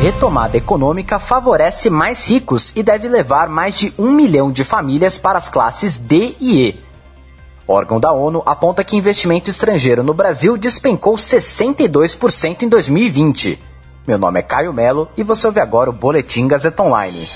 Retomada econômica favorece mais ricos e deve levar mais de um milhão de famílias para as classes D e E. Órgão da ONU aponta que investimento estrangeiro no Brasil despencou 62% em 2020. Meu nome é Caio Melo e você ouve agora o Boletim Gazeta Online.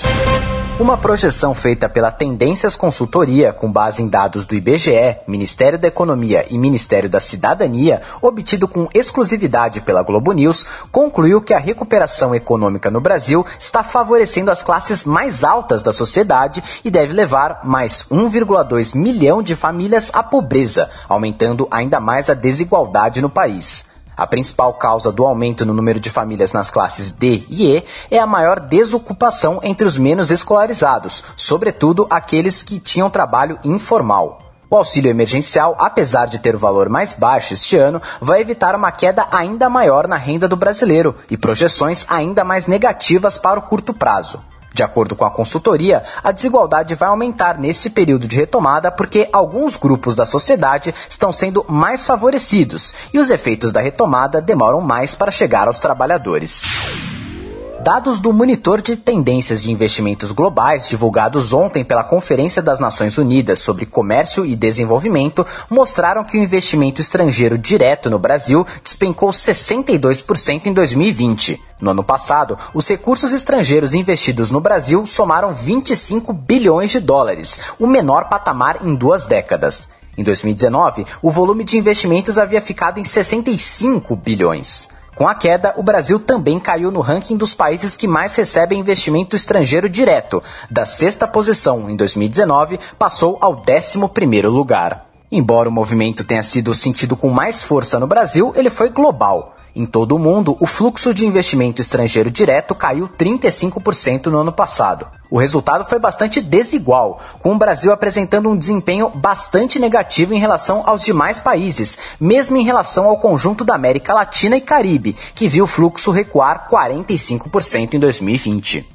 Uma projeção feita pela Tendências Consultoria, com base em dados do IBGE, Ministério da Economia e Ministério da Cidadania, obtido com exclusividade pela Globo News, concluiu que a recuperação econômica no Brasil está favorecendo as classes mais altas da sociedade e deve levar mais 1,2 milhão de famílias à pobreza, aumentando ainda mais a desigualdade no país. A principal causa do aumento no número de famílias nas classes D e E é a maior desocupação entre os menos escolarizados, sobretudo aqueles que tinham trabalho informal. O auxílio emergencial, apesar de ter o valor mais baixo este ano, vai evitar uma queda ainda maior na renda do brasileiro e projeções ainda mais negativas para o curto prazo. De acordo com a consultoria, a desigualdade vai aumentar nesse período de retomada porque alguns grupos da sociedade estão sendo mais favorecidos e os efeitos da retomada demoram mais para chegar aos trabalhadores. Dados do Monitor de Tendências de Investimentos Globais, divulgados ontem pela Conferência das Nações Unidas sobre Comércio e Desenvolvimento, mostraram que o investimento estrangeiro direto no Brasil despencou 62% em 2020. No ano passado, os recursos estrangeiros investidos no Brasil somaram 25 bilhões de dólares, o menor patamar em duas décadas. Em 2019, o volume de investimentos havia ficado em 65 bilhões. Com a queda, o Brasil também caiu no ranking dos países que mais recebem investimento estrangeiro direto. Da sexta posição em 2019, passou ao décimo primeiro lugar. Embora o movimento tenha sido sentido com mais força no Brasil, ele foi global. Em todo o mundo, o fluxo de investimento estrangeiro direto caiu 35% no ano passado. O resultado foi bastante desigual, com o Brasil apresentando um desempenho bastante negativo em relação aos demais países, mesmo em relação ao conjunto da América Latina e Caribe, que viu o fluxo recuar 45% em 2020.